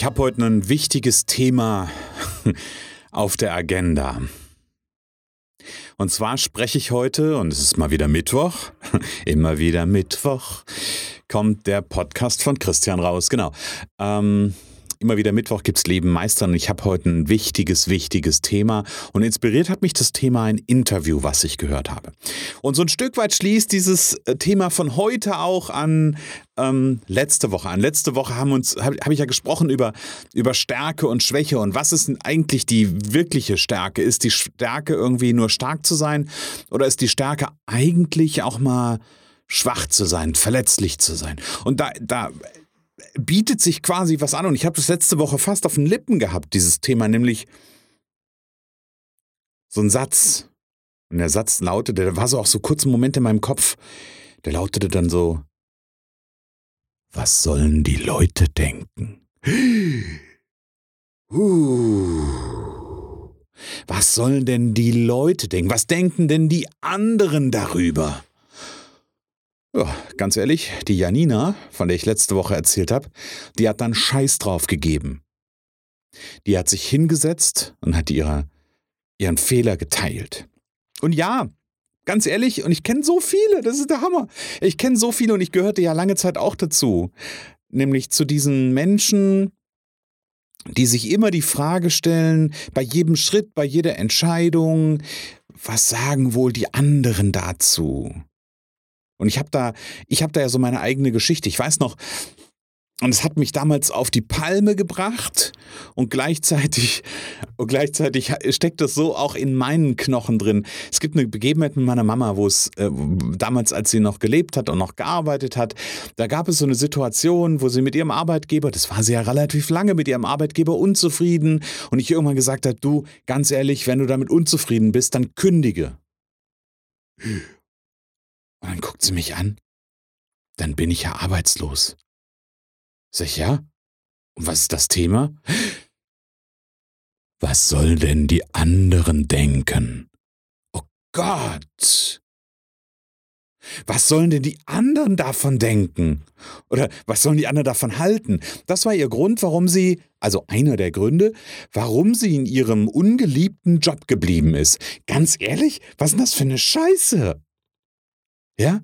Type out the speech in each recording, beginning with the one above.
Ich habe heute ein wichtiges Thema auf der Agenda. Und zwar spreche ich heute, und es ist mal wieder Mittwoch, immer wieder Mittwoch, kommt der Podcast von Christian raus. Genau. Ähm, Immer wieder Mittwoch gibt's Leben meistern und ich habe heute ein wichtiges, wichtiges Thema und inspiriert hat mich das Thema ein Interview, was ich gehört habe. Und so ein Stück weit schließt dieses äh, Thema von heute auch an ähm, letzte Woche an. Letzte Woche haben uns habe hab ich ja gesprochen über über Stärke und Schwäche und was ist denn eigentlich die wirkliche Stärke? Ist die Stärke irgendwie nur stark zu sein oder ist die Stärke eigentlich auch mal schwach zu sein, verletzlich zu sein? Und da da bietet sich quasi was an. Und ich habe das letzte Woche fast auf den Lippen gehabt, dieses Thema, nämlich so ein Satz. Und der Satz lautete, der war so auch so kurz einen Moment in meinem Kopf, der lautete dann so, was sollen die Leute denken? Was sollen denn die Leute denken? Was denken denn die anderen darüber? Ja, ganz ehrlich, die Janina, von der ich letzte Woche erzählt habe, die hat dann Scheiß drauf gegeben. Die hat sich hingesetzt und hat ihre, ihren Fehler geteilt. Und ja, ganz ehrlich, und ich kenne so viele, das ist der Hammer. Ich kenne so viele und ich gehörte ja lange Zeit auch dazu. Nämlich zu diesen Menschen, die sich immer die Frage stellen, bei jedem Schritt, bei jeder Entscheidung, was sagen wohl die anderen dazu? Und ich habe da, ich habe da ja so meine eigene Geschichte. Ich weiß noch, und es hat mich damals auf die Palme gebracht und gleichzeitig, und gleichzeitig steckt das so auch in meinen Knochen drin. Es gibt eine Begebenheit mit meiner Mama, wo es äh, damals, als sie noch gelebt hat und noch gearbeitet hat, da gab es so eine Situation, wo sie mit ihrem Arbeitgeber, das war sie ja relativ lange mit ihrem Arbeitgeber unzufrieden und ich irgendwann gesagt habe, du, ganz ehrlich, wenn du damit unzufrieden bist, dann kündige. Und dann guckt sie mich an. Dann bin ich ja arbeitslos. Sag ich, ja? Und was ist das Thema? Was sollen denn die anderen denken? Oh Gott! Was sollen denn die anderen davon denken? Oder was sollen die anderen davon halten? Das war ihr Grund, warum sie, also einer der Gründe, warum sie in ihrem ungeliebten Job geblieben ist. Ganz ehrlich, was ist denn das für eine Scheiße? Ja?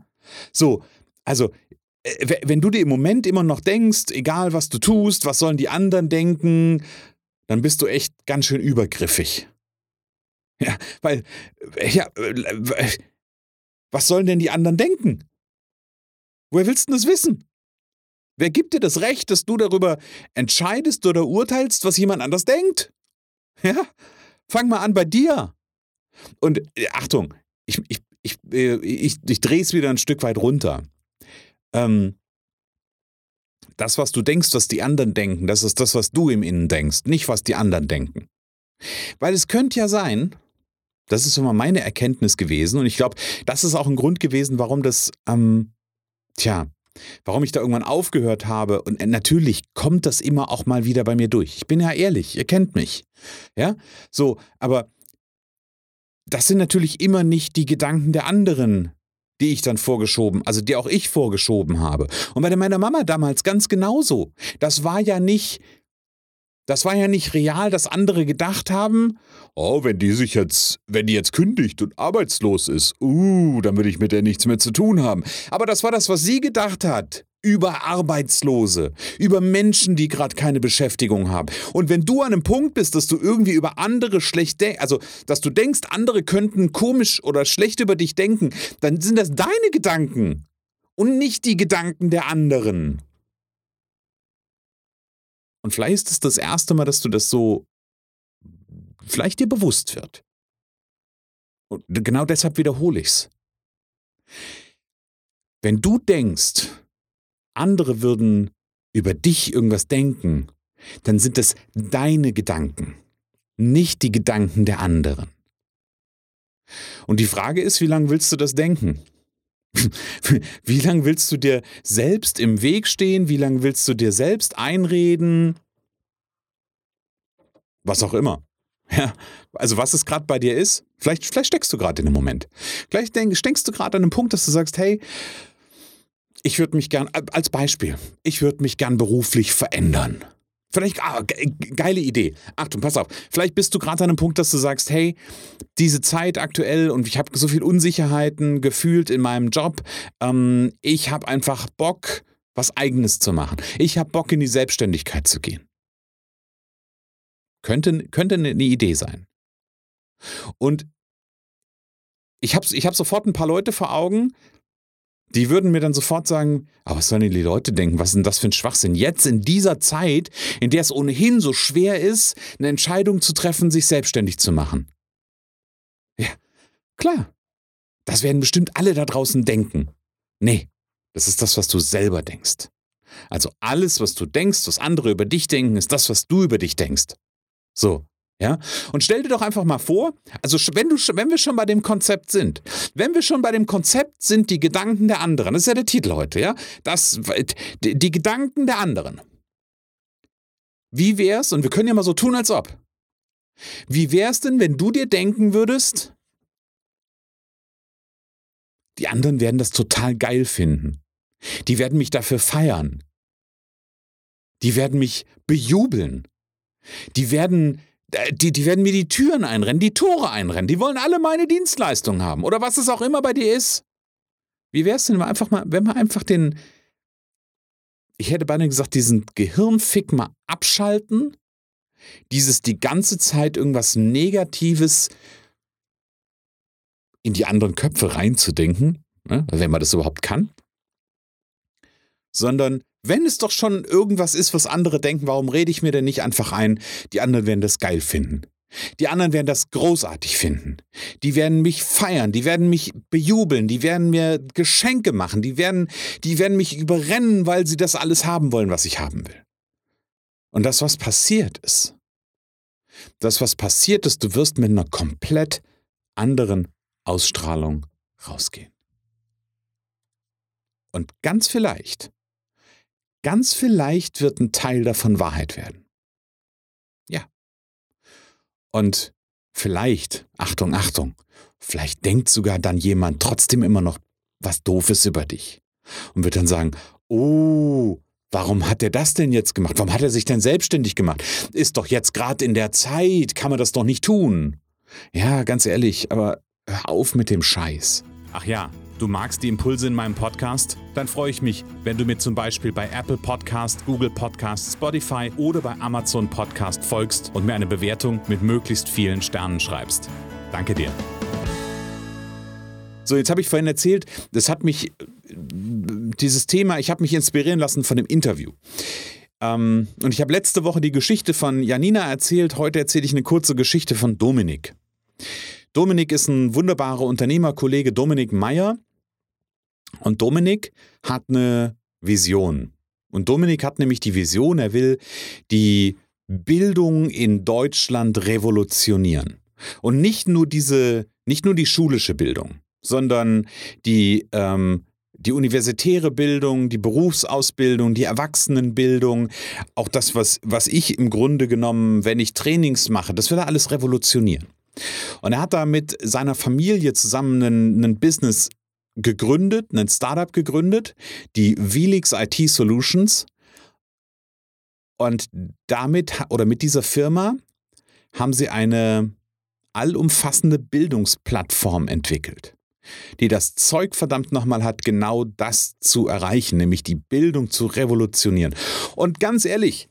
So, also äh, wenn du dir im Moment immer noch denkst, egal was du tust, was sollen die anderen denken, dann bist du echt ganz schön übergriffig. Ja, weil, äh, ja, äh, was sollen denn die anderen denken? Woher willst du das wissen? Wer gibt dir das Recht, dass du darüber entscheidest oder urteilst, was jemand anders denkt? Ja, fang mal an bei dir. Und Achtung, ich, ich, ich, äh, ich, ich drehe es wieder ein Stück weit runter. Ähm, das, was du denkst, was die anderen denken, das ist das, was du im Innen denkst, nicht was die anderen denken. Weil es könnte ja sein, das ist immer meine Erkenntnis gewesen und ich glaube, das ist auch ein Grund gewesen, warum das, ähm, tja, warum ich da irgendwann aufgehört habe. Und äh, natürlich kommt das immer auch mal wieder bei mir durch. Ich bin ja ehrlich, ihr kennt mich. Ja, so, aber das sind natürlich immer nicht die Gedanken der anderen, die ich dann vorgeschoben, also die auch ich vorgeschoben habe. Und bei meiner Mama damals ganz genauso. Das war ja nicht, das war ja nicht real, dass andere gedacht haben, oh, wenn die sich jetzt, wenn die jetzt kündigt und arbeitslos ist, uh, dann würde ich mit der nichts mehr zu tun haben. Aber das war das, was sie gedacht hat über Arbeitslose, über Menschen, die gerade keine Beschäftigung haben. Und wenn du an einem Punkt bist, dass du irgendwie über andere schlecht denkst, also dass du denkst, andere könnten komisch oder schlecht über dich denken, dann sind das deine Gedanken und nicht die Gedanken der anderen. Und vielleicht ist es das erste Mal, dass du das so vielleicht dir bewusst wird. Und genau deshalb wiederhole ich es. Wenn du denkst, andere würden über dich irgendwas denken, dann sind das deine Gedanken, nicht die Gedanken der anderen. Und die Frage ist, wie lange willst du das denken? Wie lange willst du dir selbst im Weg stehen? Wie lange willst du dir selbst einreden? Was auch immer. Ja, also was es gerade bei dir ist, vielleicht, vielleicht steckst du gerade in einem Moment. Vielleicht denk, steckst du gerade an einem Punkt, dass du sagst, hey, ich würde mich gern, als Beispiel, ich würde mich gern beruflich verändern. Vielleicht, ah, geile Idee. Achtung, pass auf. Vielleicht bist du gerade an einem Punkt, dass du sagst, hey, diese Zeit aktuell und ich habe so viel Unsicherheiten gefühlt in meinem Job. Ähm, ich habe einfach Bock, was Eigenes zu machen. Ich habe Bock, in die Selbstständigkeit zu gehen. Könnte, könnte eine Idee sein. Und ich habe ich hab sofort ein paar Leute vor Augen, die würden mir dann sofort sagen, aber was sollen die Leute denken? Was ist denn das für ein Schwachsinn? Jetzt in dieser Zeit, in der es ohnehin so schwer ist, eine Entscheidung zu treffen, sich selbstständig zu machen. Ja, klar. Das werden bestimmt alle da draußen denken. Nee, das ist das, was du selber denkst. Also alles, was du denkst, was andere über dich denken, ist das, was du über dich denkst. So, ja? Und stell dir doch einfach mal vor, also wenn, du, wenn wir schon bei dem Konzept sind, wenn wir schon bei dem Konzept sind, die Gedanken der anderen, das ist ja der Titel heute, ja? Das, die, Gedanken der anderen. Wie wär's, und wir können ja mal so tun, als ob. Wie wär's denn, wenn du dir denken würdest, die anderen werden das total geil finden. Die werden mich dafür feiern. Die werden mich bejubeln. Die werden die, die werden mir die Türen einrennen, die Tore einrennen. Die wollen alle meine Dienstleistung haben. Oder was es auch immer bei dir ist. Wie wäre es denn, wenn einfach mal, wenn wir einfach den, ich hätte beinahe gesagt, diesen Gehirnfick mal abschalten, dieses die ganze Zeit irgendwas Negatives in die anderen Köpfe reinzudenken, ne, wenn man das überhaupt kann, sondern wenn es doch schon irgendwas ist, was andere denken, warum rede ich mir denn nicht einfach ein, die anderen werden das geil finden? Die anderen werden das großartig finden. Die werden mich feiern, die werden mich bejubeln, die werden mir Geschenke machen, die werden, die werden mich überrennen, weil sie das alles haben wollen, was ich haben will. Und das, was passiert ist, das, was passiert ist, du wirst mit einer komplett anderen Ausstrahlung rausgehen. Und ganz vielleicht Ganz vielleicht wird ein Teil davon Wahrheit werden. Ja. Und vielleicht, Achtung, Achtung, vielleicht denkt sogar dann jemand trotzdem immer noch was Doofes über dich und wird dann sagen, oh, Warum hat er das denn jetzt gemacht? Warum hat er sich denn selbstständig gemacht? Ist doch jetzt gerade in der Zeit, kann man das doch nicht tun. Ja, ganz ehrlich, aber hör auf mit dem Scheiß. Ach ja, Du magst die Impulse in meinem Podcast? Dann freue ich mich, wenn du mir zum Beispiel bei Apple Podcast, Google Podcast, Spotify oder bei Amazon Podcast folgst und mir eine Bewertung mit möglichst vielen Sternen schreibst. Danke dir. So, jetzt habe ich vorhin erzählt, das hat mich, dieses Thema, ich habe mich inspirieren lassen von dem Interview. Ähm, und ich habe letzte Woche die Geschichte von Janina erzählt, heute erzähle ich eine kurze Geschichte von Dominik. Dominik ist ein wunderbarer Unternehmerkollege, Dominik Meyer. Und Dominik hat eine Vision. Und Dominik hat nämlich die Vision, er will die Bildung in Deutschland revolutionieren. Und nicht nur diese, nicht nur die schulische Bildung, sondern die, ähm, die universitäre Bildung, die Berufsausbildung, die Erwachsenenbildung, auch das, was, was ich im Grunde genommen, wenn ich Trainings mache, das will er alles revolutionieren. Und er hat da mit seiner Familie zusammen einen, einen Business gegründet, ein Startup gegründet, die Velix IT Solutions. Und damit oder mit dieser Firma haben sie eine allumfassende Bildungsplattform entwickelt, die das Zeug verdammt nochmal hat, genau das zu erreichen, nämlich die Bildung zu revolutionieren. Und ganz ehrlich,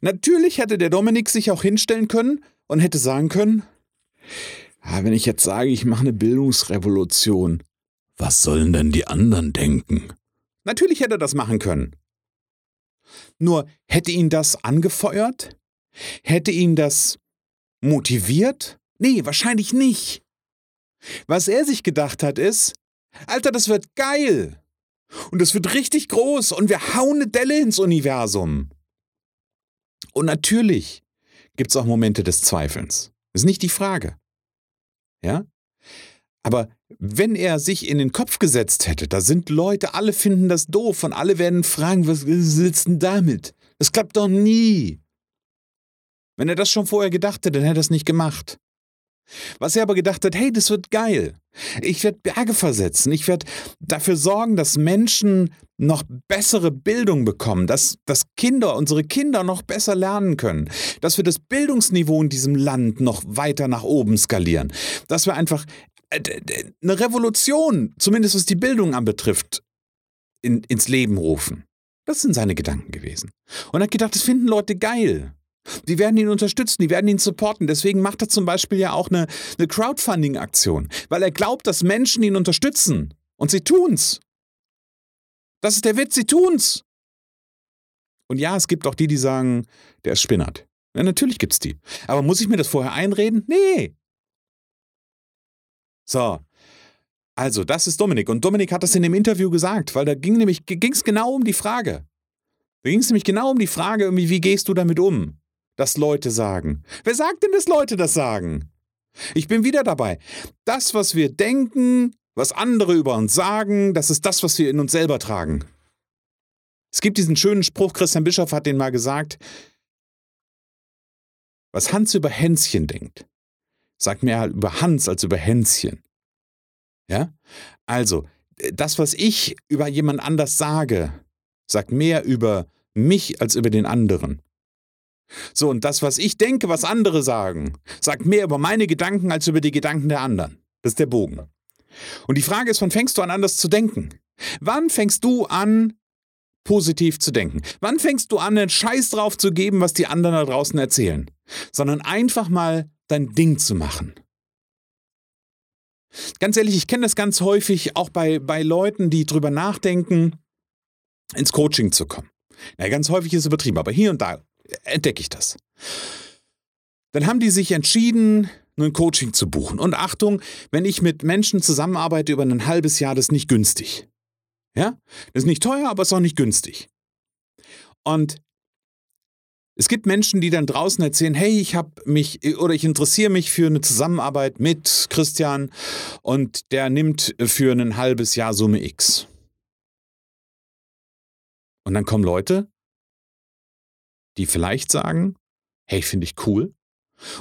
natürlich hätte der Dominik sich auch hinstellen können und hätte sagen können, ja, wenn ich jetzt sage, ich mache eine Bildungsrevolution, was sollen denn die anderen denken? Natürlich hätte er das machen können. Nur hätte ihn das angefeuert? Hätte ihn das motiviert? Nee, wahrscheinlich nicht. Was er sich gedacht hat ist, Alter, das wird geil. Und es wird richtig groß und wir hauen eine Delle ins Universum. Und natürlich gibt es auch Momente des Zweifelns. Das ist nicht die Frage. Ja? Aber wenn er sich in den Kopf gesetzt hätte, da sind Leute, alle finden das doof und alle werden fragen, was sitzt denn damit? Das klappt doch nie. Wenn er das schon vorher gedacht hätte, dann hätte er es nicht gemacht. Was er aber gedacht hat, hey, das wird geil. Ich werde Berge versetzen. Ich werde dafür sorgen, dass Menschen noch bessere Bildung bekommen, dass, dass Kinder, unsere Kinder noch besser lernen können, dass wir das Bildungsniveau in diesem Land noch weiter nach oben skalieren, dass wir einfach eine Revolution, zumindest was die Bildung anbetrifft, in, ins Leben rufen. Das sind seine Gedanken gewesen. Und er hat gedacht, das finden Leute geil. Die werden ihn unterstützen, die werden ihn supporten. Deswegen macht er zum Beispiel ja auch eine, eine Crowdfunding-Aktion, weil er glaubt, dass Menschen ihn unterstützen. Und sie tun's. Das ist der Witz, sie tun's. Und ja, es gibt auch die, die sagen, der ist spinnert. Ja, natürlich gibt's die. Aber muss ich mir das vorher einreden? Nee. So. Also, das ist Dominik. Und Dominik hat das in dem Interview gesagt, weil da ging nämlich, ging's genau um die Frage. Da ging es nämlich genau um die Frage, wie gehst du damit um? dass Leute sagen. Wer sagt denn, dass Leute das sagen? Ich bin wieder dabei. Das, was wir denken, was andere über uns sagen, das ist das, was wir in uns selber tragen. Es gibt diesen schönen Spruch, Christian Bischoff hat den mal gesagt, was Hans über Hänschen denkt, sagt mehr über Hans als über Hänschen. Ja? Also, das, was ich über jemand anders sage, sagt mehr über mich als über den anderen. So, und das, was ich denke, was andere sagen, sagt mehr über meine Gedanken als über die Gedanken der anderen. Das ist der Bogen. Und die Frage ist, wann fängst du an, anders zu denken? Wann fängst du an, positiv zu denken? Wann fängst du an, einen Scheiß drauf zu geben, was die anderen da draußen erzählen? Sondern einfach mal dein Ding zu machen. Ganz ehrlich, ich kenne das ganz häufig auch bei, bei Leuten, die drüber nachdenken, ins Coaching zu kommen. Na, ganz häufig ist es übertrieben, aber hier und da entdecke ich das. Dann haben die sich entschieden, ein Coaching zu buchen. Und Achtung, wenn ich mit Menschen zusammenarbeite über ein halbes Jahr, das ist nicht günstig. Ja? Das ist nicht teuer, aber es ist auch nicht günstig. Und es gibt Menschen, die dann draußen erzählen, hey, ich habe mich oder ich interessiere mich für eine Zusammenarbeit mit Christian und der nimmt für ein halbes Jahr Summe X. Und dann kommen Leute, die vielleicht sagen, hey, finde ich cool.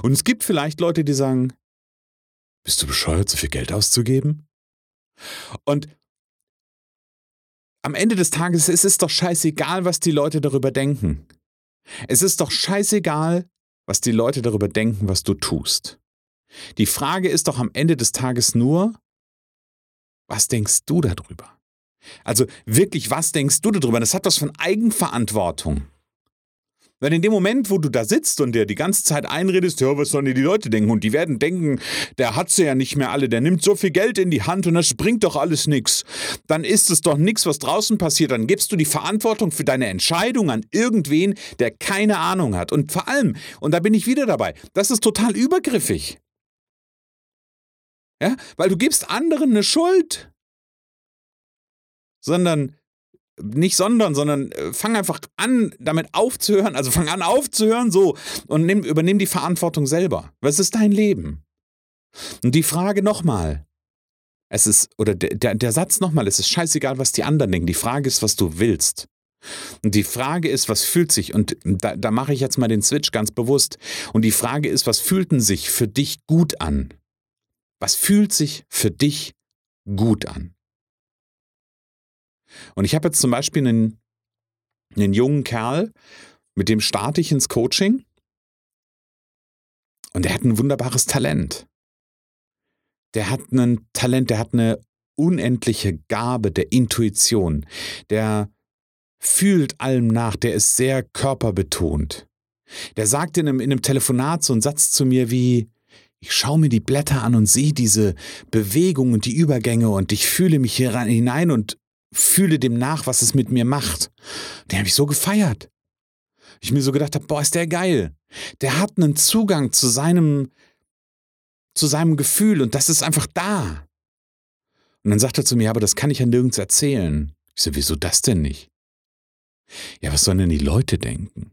Und es gibt vielleicht Leute, die sagen, bist du bescheuert, so viel Geld auszugeben? Und am Ende des Tages es ist doch scheißegal, was die Leute darüber denken. Es ist doch scheißegal, was die Leute darüber denken, was du tust. Die Frage ist doch am Ende des Tages nur, was denkst du darüber? Also wirklich, was denkst du darüber? Das hat was von Eigenverantwortung. Weil in dem Moment, wo du da sitzt und der die ganze Zeit einredest, ja, was sollen die Leute denken? Und die werden denken, der hat sie ja nicht mehr alle, der nimmt so viel Geld in die Hand und das bringt doch alles nichts. Dann ist es doch nichts, was draußen passiert. Dann gibst du die Verantwortung für deine Entscheidung an irgendwen, der keine Ahnung hat. Und vor allem, und da bin ich wieder dabei, das ist total übergriffig. Ja, weil du gibst anderen eine Schuld. Sondern nicht sondern, sondern äh, fang einfach an, damit aufzuhören, also fang an aufzuhören, so, und nimm, übernimm die Verantwortung selber. Was ist dein Leben? Und die Frage nochmal, es ist, oder der, der, Satz nochmal, es ist scheißegal, was die anderen denken. Die Frage ist, was du willst. Und die Frage ist, was fühlt sich, und da, da mache ich jetzt mal den Switch ganz bewusst. Und die Frage ist, was fühlten sich für dich gut an? Was fühlt sich für dich gut an? Und ich habe jetzt zum Beispiel einen, einen jungen Kerl, mit dem starte ich ins Coaching. Und der hat ein wunderbares Talent. Der hat ein Talent, der hat eine unendliche Gabe der Intuition. Der fühlt allem nach, der ist sehr körperbetont. Der sagt in einem, in einem Telefonat so einen Satz zu mir wie, ich schaue mir die Blätter an und sehe diese Bewegungen und die Übergänge und ich fühle mich hier hinein und fühle dem nach, was es mit mir macht. Den habe ich so gefeiert. Ich mir so gedacht habe, boah, ist der geil. Der hat einen Zugang zu seinem, zu seinem Gefühl und das ist einfach da. Und dann sagt er zu mir, aber das kann ich ja nirgends erzählen. Ich so, wieso das denn nicht? Ja, was sollen denn die Leute denken?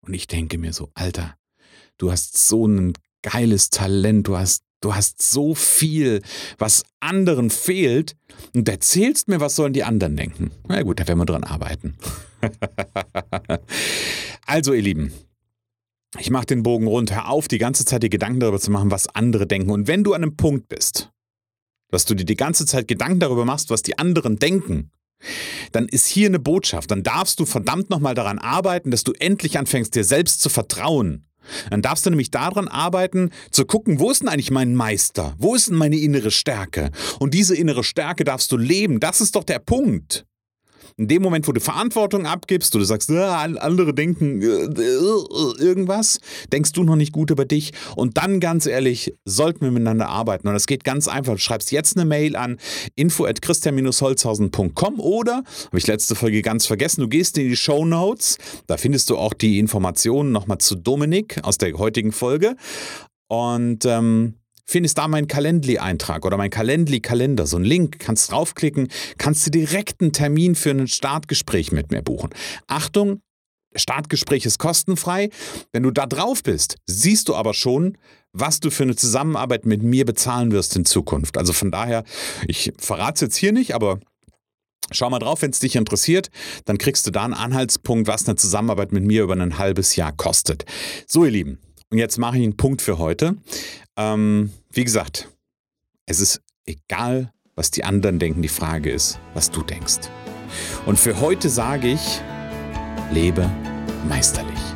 Und ich denke mir so, Alter, du hast so ein geiles Talent, du hast, du hast so viel, was anderen fehlt und erzählst mir, was sollen die anderen denken? Na gut, da werden wir dran arbeiten. also, ihr Lieben, ich mache den Bogen rund, hör auf, die ganze Zeit dir Gedanken darüber zu machen, was andere denken. Und wenn du an einem Punkt bist, dass du dir die ganze Zeit Gedanken darüber machst, was die anderen denken, dann ist hier eine Botschaft. Dann darfst du verdammt nochmal daran arbeiten, dass du endlich anfängst, dir selbst zu vertrauen. Dann darfst du nämlich daran arbeiten, zu gucken, wo ist denn eigentlich mein Meister? Wo ist denn meine innere Stärke? Und diese innere Stärke darfst du leben. Das ist doch der Punkt. In dem Moment, wo du Verantwortung abgibst, oder du sagst, ah, andere denken äh, äh, irgendwas, denkst du noch nicht gut über dich. Und dann, ganz ehrlich, sollten wir miteinander arbeiten. Und das geht ganz einfach. Du schreibst jetzt eine Mail an info at christian-holzhausen.com oder, habe ich letzte Folge ganz vergessen, du gehst in die Show Notes. Da findest du auch die Informationen nochmal zu Dominik aus der heutigen Folge. Und ähm, findest da meinen Calendly-Eintrag oder mein Calendly-Kalender, so ein Link, kannst draufklicken, kannst du direkt einen Termin für ein Startgespräch mit mir buchen. Achtung, Startgespräch ist kostenfrei. Wenn du da drauf bist, siehst du aber schon, was du für eine Zusammenarbeit mit mir bezahlen wirst in Zukunft. Also von daher, ich verrate es jetzt hier nicht, aber Schau mal drauf, wenn es dich interessiert, dann kriegst du da einen Anhaltspunkt, was eine Zusammenarbeit mit mir über ein halbes Jahr kostet. So, ihr Lieben, und jetzt mache ich einen Punkt für heute. Ähm, wie gesagt, es ist egal, was die anderen denken. Die Frage ist, was du denkst. Und für heute sage ich, lebe meisterlich.